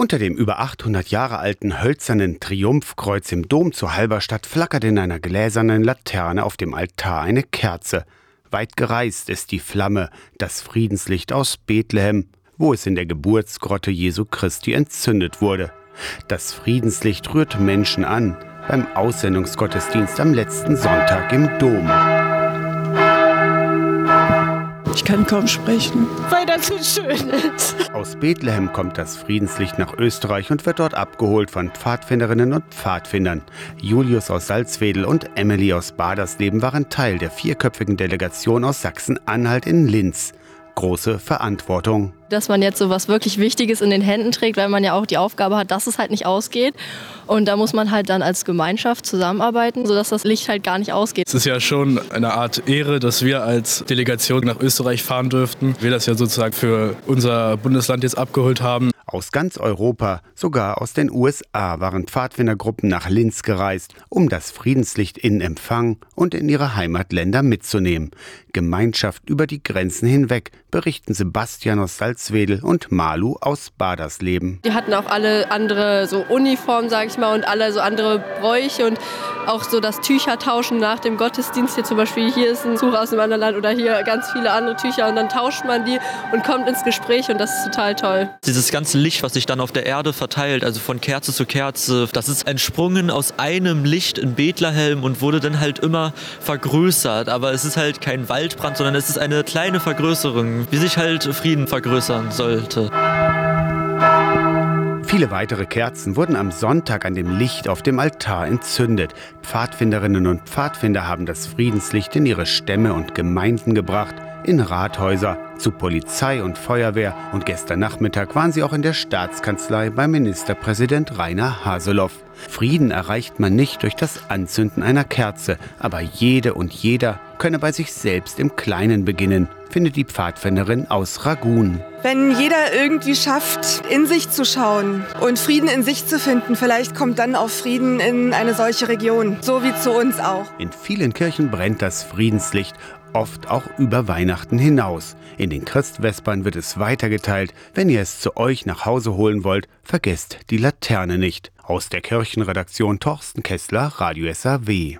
Unter dem über 800 Jahre alten hölzernen Triumphkreuz im Dom zu Halberstadt flackert in einer gläsernen Laterne auf dem Altar eine Kerze. Weit gereist ist die Flamme, das Friedenslicht aus Bethlehem, wo es in der Geburtsgrotte Jesu Christi entzündet wurde. Das Friedenslicht rührt Menschen an beim Aussendungsgottesdienst am letzten Sonntag im Dom. Ich kann kaum sprechen. Weil das so schön ist. Aus Bethlehem kommt das Friedenslicht nach Österreich und wird dort abgeholt von Pfadfinderinnen und Pfadfindern. Julius aus Salzwedel und Emily aus Badersleben waren Teil der vierköpfigen Delegation aus Sachsen-Anhalt in Linz große Verantwortung. Dass man jetzt so was wirklich Wichtiges in den Händen trägt, weil man ja auch die Aufgabe hat, dass es halt nicht ausgeht. Und da muss man halt dann als Gemeinschaft zusammenarbeiten, sodass das Licht halt gar nicht ausgeht. Es ist ja schon eine Art Ehre, dass wir als Delegation nach Österreich fahren dürften. Wir das ja sozusagen für unser Bundesland jetzt abgeholt haben. Aus ganz Europa, sogar aus den USA, waren Pfadfindergruppen nach Linz gereist, um das Friedenslicht in Empfang und in ihre Heimatländer mitzunehmen. Gemeinschaft über die Grenzen hinweg, berichten Sebastian aus Salzwedel und Malu aus Badersleben. Die hatten auch alle andere so Uniformen, sag ich mal, und alle so andere Bräuche und auch so das Tücher tauschen nach dem Gottesdienst. Hier zum Beispiel, hier ist ein Tuch aus einem anderen Land oder hier ganz viele andere Tücher und dann tauscht man die und kommt ins Gespräch und das ist total toll. Dieses ganze Licht, was sich dann auf der Erde verteilt, also von Kerze zu Kerze, das ist entsprungen aus einem Licht in Bethlehem und wurde dann halt immer vergrößert. Aber es ist halt kein Waldbrand, sondern es ist eine kleine Vergrößerung, wie sich halt Frieden vergrößern sollte. Viele weitere Kerzen wurden am Sonntag an dem Licht auf dem Altar entzündet. Pfadfinderinnen und Pfadfinder haben das Friedenslicht in ihre Stämme und Gemeinden gebracht, in Rathäuser, zu Polizei und Feuerwehr und gestern Nachmittag waren sie auch in der Staatskanzlei bei Ministerpräsident Rainer Haseloff. Frieden erreicht man nicht durch das Anzünden einer Kerze, aber jede und jeder könne bei sich selbst im Kleinen beginnen, findet die Pfadfinderin aus Ragun. Wenn jeder irgendwie schafft, in sich zu schauen und Frieden in sich zu finden, vielleicht kommt dann auch Frieden in eine solche Region, so wie zu uns auch. In vielen Kirchen brennt das Friedenslicht oft auch über Weihnachten hinaus. In den Christvespern wird es weitergeteilt. Wenn ihr es zu euch nach Hause holen wollt, vergesst die Laterne nicht. Aus der Kirchenredaktion Torsten Kessler, Radio SAW.